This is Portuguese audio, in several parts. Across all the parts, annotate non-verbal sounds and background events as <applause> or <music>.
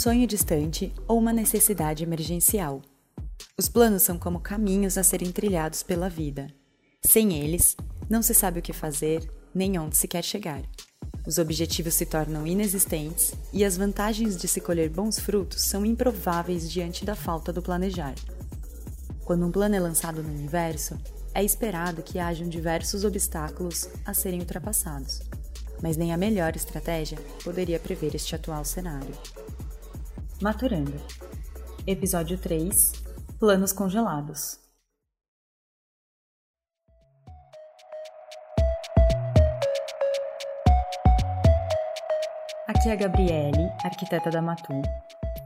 sonho distante ou uma necessidade emergencial. Os planos são como caminhos a serem trilhados pela vida. Sem eles, não se sabe o que fazer nem onde se quer chegar. Os objetivos se tornam inexistentes e as vantagens de se colher bons frutos são improváveis diante da falta do planejar. Quando um plano é lançado no universo, é esperado que hajam diversos obstáculos a serem ultrapassados, mas nem a melhor estratégia poderia prever este atual cenário. Maturando. Episódio 3 Planos congelados. Aqui é a Gabriele, arquiteta da Matu,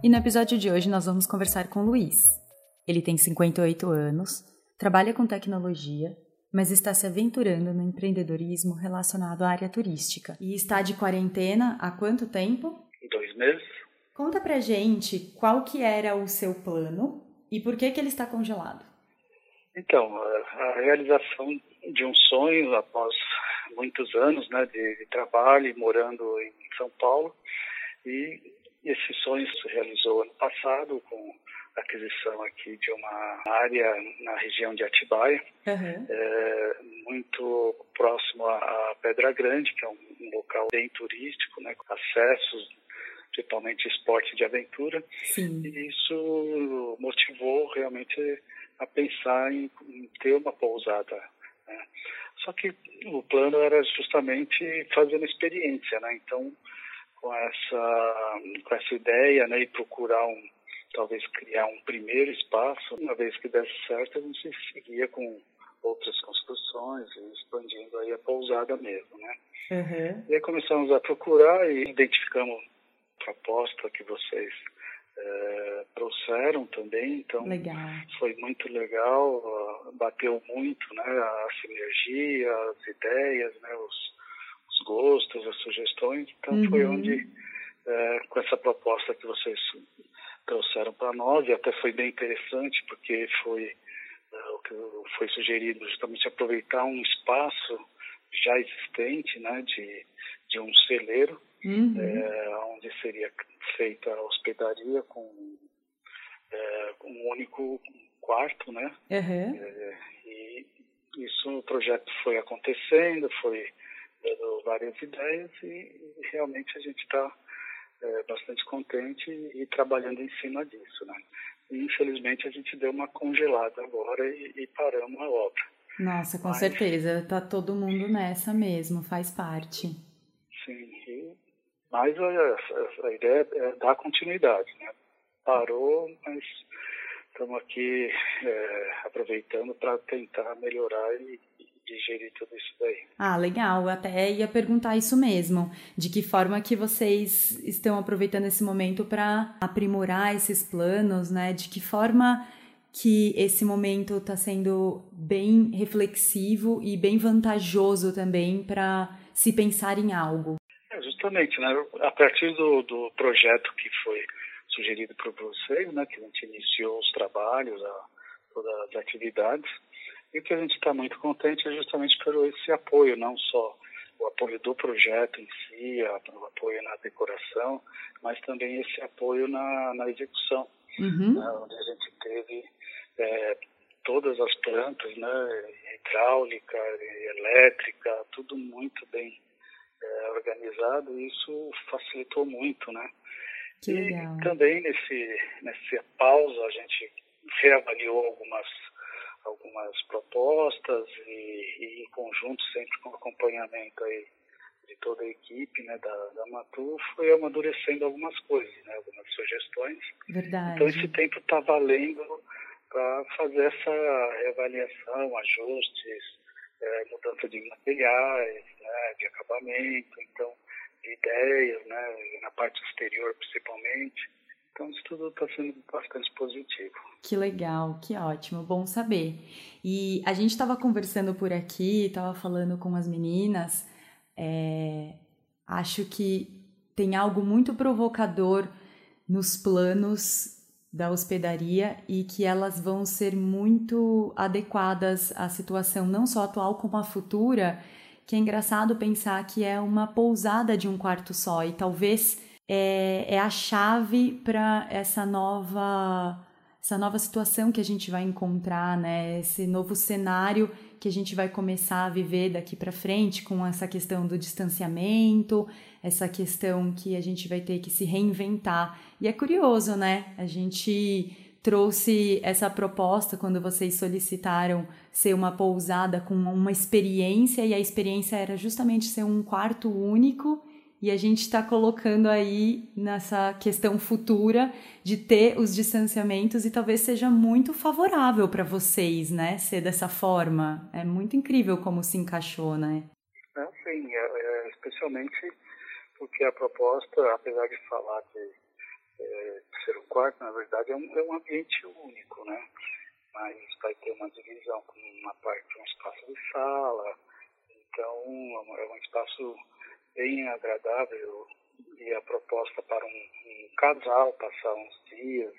e no episódio de hoje nós vamos conversar com o Luiz. Ele tem 58 anos, trabalha com tecnologia, mas está se aventurando no empreendedorismo relacionado à área turística. E está de quarentena há quanto tempo? Dois meses. Conta pra gente qual que era o seu plano e por que que ele está congelado. Então, a realização de um sonho após muitos anos né, de, de trabalho e morando em São Paulo. E esse sonho se realizou ano passado com a aquisição aqui de uma área na região de Atibaia, uhum. é, muito próximo à Pedra Grande, que é um, um local bem turístico, né, com acessos principalmente esporte de aventura. Sim. E isso motivou realmente a pensar em, em ter uma pousada. Né? Só que o plano era justamente fazer uma experiência, né? Então, com essa, com essa ideia, né, e procurar um, talvez criar um primeiro espaço, uma vez que desse certo, a gente seguia com outras construções e expandindo aí a pousada mesmo, né? Uhum. E aí começamos a procurar e identificamos proposta que vocês é, trouxeram também, então legal. foi muito legal, bateu muito, né, a sinergia, as ideias, né, os, os gostos, as sugestões, então uhum. foi onde, é, com essa proposta que vocês trouxeram para nós, e até foi bem interessante, porque foi é, o que foi sugerido justamente aproveitar um espaço já existente, né, de, de um celeiro, uhum. é, onde seria feita a hospedaria com é, um único quarto, né? Uhum. É, e isso, o projeto foi acontecendo, foi dando várias ideias e, e realmente a gente está é, bastante contente e, e, trabalhando em cima disso, né? E, infelizmente a gente deu uma congelada agora e, e paramos a obra. Nossa, com Mas, certeza, tá todo mundo nessa mesmo, faz parte. Sim, mas a, a, ideia é dar continuidade, né? Parou, mas estamos aqui é, aproveitando para tentar melhorar e, e, digerir tudo isso daí. Ah, legal. Eu até ia perguntar isso mesmo. De que forma que vocês estão aproveitando esse momento para aprimorar esses planos, né? De que forma que esse momento está sendo bem reflexivo e bem vantajoso também para se pensar em algo. Justamente, né? A partir do, do projeto que foi sugerido por vocês, né? Que a gente iniciou os trabalhos, a, todas as atividades, e o que a gente está muito contente é justamente por esse apoio, não só o apoio do projeto em si, o apoio na decoração, mas também esse apoio na, na execução, uhum. né, onde a gente teve é, todas as plantas, né, hidráulica, elétrica, tudo muito bem é, organizado e isso facilitou muito, né? Que e legal. também nesse nessa pausa a gente reavaliou algumas algumas propostas e, e, em conjunto sempre com acompanhamento aí de toda a equipe né, da, da Matu, foi amadurecendo algumas coisas, né, algumas sugestões. Verdade. Então esse tempo está valendo para fazer essa reavaliação, ajustes, é, mudança de materiais, né, de acabamento, então, de ideias, né, na parte exterior principalmente. Então, isso tudo está sendo bastante positivo. Que legal, que ótimo, bom saber. E a gente estava conversando por aqui, estava falando com as meninas, é, acho que tem algo muito provocador nos planos da hospedaria e que elas vão ser muito adequadas à situação não só atual como a futura, que é engraçado pensar que é uma pousada de um quarto só e talvez é, é a chave para essa nova essa nova situação que a gente vai encontrar, né? Esse novo cenário que a gente vai começar a viver daqui para frente com essa questão do distanciamento, essa questão que a gente vai ter que se reinventar. E é curioso, né? A gente trouxe essa proposta quando vocês solicitaram ser uma pousada com uma experiência e a experiência era justamente ser um quarto único e a gente está colocando aí nessa questão futura de ter os distanciamentos e talvez seja muito favorável para vocês, né, ser dessa forma. É muito incrível como se encaixou, né? É, sim, é, é, especialmente porque a proposta, apesar de falar de é, ser um quarto, na verdade, é um, é um ambiente único, né? Mas vai ter uma divisão com uma parte, um espaço de sala, então é um espaço bem agradável e a proposta para um, um casal passar uns dias.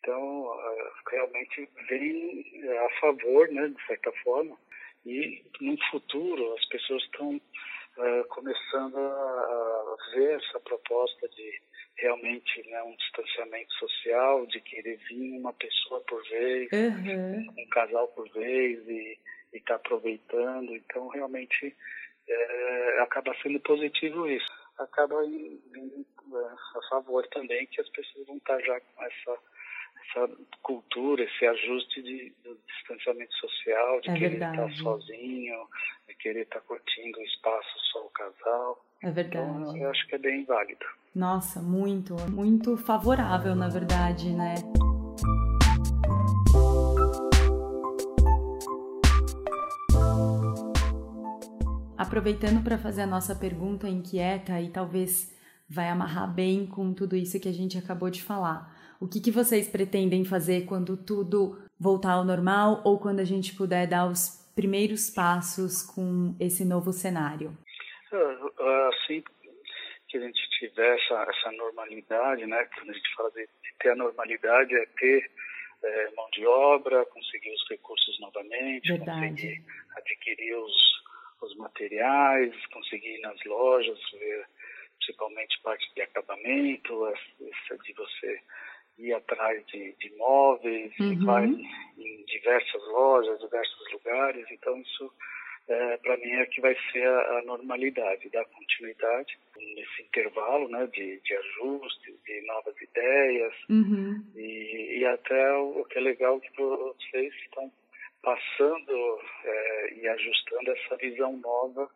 Então, uh, realmente vem uh, a favor, né, de certa forma, e no futuro as pessoas estão uh, começando a, ver essa proposta de realmente né, um distanciamento social, de querer vir uma pessoa por vez, uhum. um casal por vez e estar tá aproveitando. Então, realmente é, acaba sendo positivo isso. Acaba indo é, a favor também que as pessoas vão estar já com essa essa cultura, esse ajuste de, do distanciamento social, de é querer verdade. estar sozinho, de querer estar curtindo o espaço só o casal. É verdade. Então, eu acho que é bem válido. Nossa, muito, muito favorável, na verdade, né? Aproveitando para fazer a nossa pergunta inquieta e talvez vai amarrar bem com tudo isso que a gente acabou de falar. O que, que vocês pretendem fazer quando tudo voltar ao normal ou quando a gente puder dar os primeiros passos com esse novo cenário? Assim que a gente tiver essa, essa normalidade, né? Quando a gente fala de, ter a normalidade é ter é, mão de obra, conseguir os recursos novamente, Verdade. conseguir materiais, conseguir ir nas lojas, ver principalmente parte de acabamento, essa de você ir atrás de, de móveis, uhum. vai em diversas lojas, diversos lugares. Então, isso, é, para mim, é que vai ser a, a, normalidade, dar continuidade nesse intervalo né, de, de ajustes, de novas ideias. Uhum. E, e, até o, o, que é legal que vocês estão passando é, e ajustando essa visão nova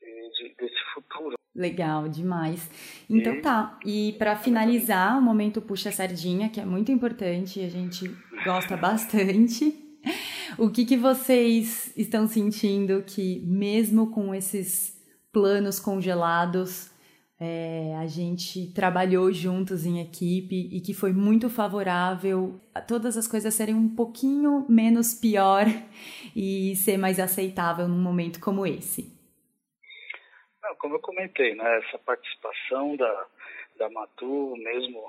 de, de, desse futuro. Legal, demais. Então e... tá, e para finalizar, o momento puxa sardinha, que é muito importante, a gente gosta <laughs> bastante. O que, que vocês estão sentindo que, mesmo com esses planos congelados, é, a gente trabalhou juntos em equipe e que foi muito favorável a todas as coisas serem um pouquinho menos pior <laughs> e ser mais aceitável num momento como esse? como eu comentei, né, essa participação da, da Matu, mesmo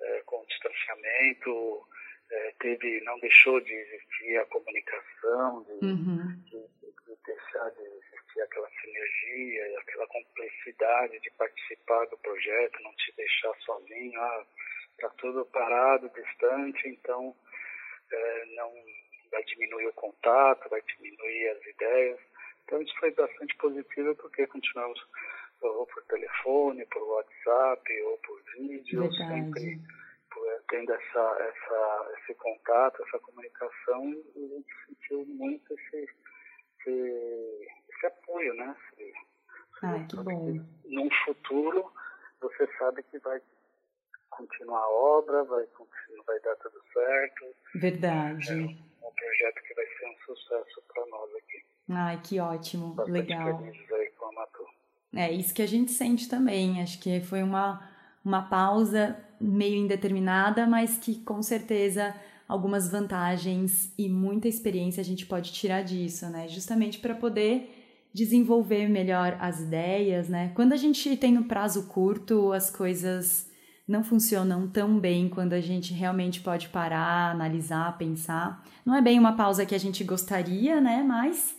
é, com o distanciamento, é, teve, não deixou de existir a comunicação, de, uhum. de, de, deixar de existir aquela sinergia, aquela complexidade de participar do projeto, não te deixar sozinho, ah, tá tudo parado, distante, então é, não vai diminuir o contato, vai diminuir as ideias. Então isso foi bastante positivo porque continuamos ou por telefone, por WhatsApp ou por vídeo, Verdade. sempre tendo essa, essa, esse contato, essa comunicação e a gente sentiu muito esse, esse, esse apoio, né? Esse, Ai, que bom. Num futuro você sabe que vai continuar a obra, vai, vai dar tudo certo. Verdade. É um projeto que vai ser um sucesso para nós aqui. Ai, que ótimo, Bastante legal. Aí com a É isso que a gente sente também. Acho que foi uma, uma pausa meio indeterminada, mas que com certeza algumas vantagens e muita experiência a gente pode tirar disso, né? Justamente para poder desenvolver melhor as ideias, né? Quando a gente tem um prazo curto, as coisas não funcionam tão bem quando a gente realmente pode parar, analisar, pensar. Não é bem uma pausa que a gente gostaria, né? Mas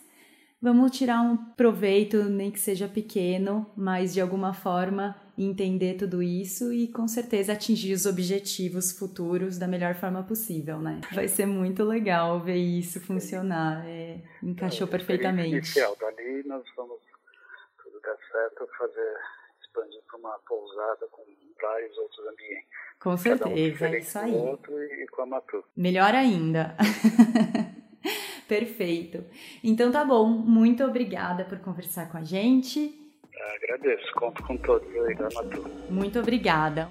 vamos tirar um proveito, nem que seja pequeno, mas de alguma forma entender tudo isso e com certeza atingir os objetivos futuros da melhor forma possível, né? Vai ser muito legal ver isso funcionar. É, encaixou é, perfeitamente. Inicial, dali nós vamos, tudo der certo, fazer expandir para uma pousada com vários outros ambientes. Com certeza, um é isso aí. outro e com a Matu. Melhor ainda. <laughs> Perfeito. Então tá bom, muito obrigada por conversar com a gente. Agradeço, conto com todos aí da Matu. Muito obrigada.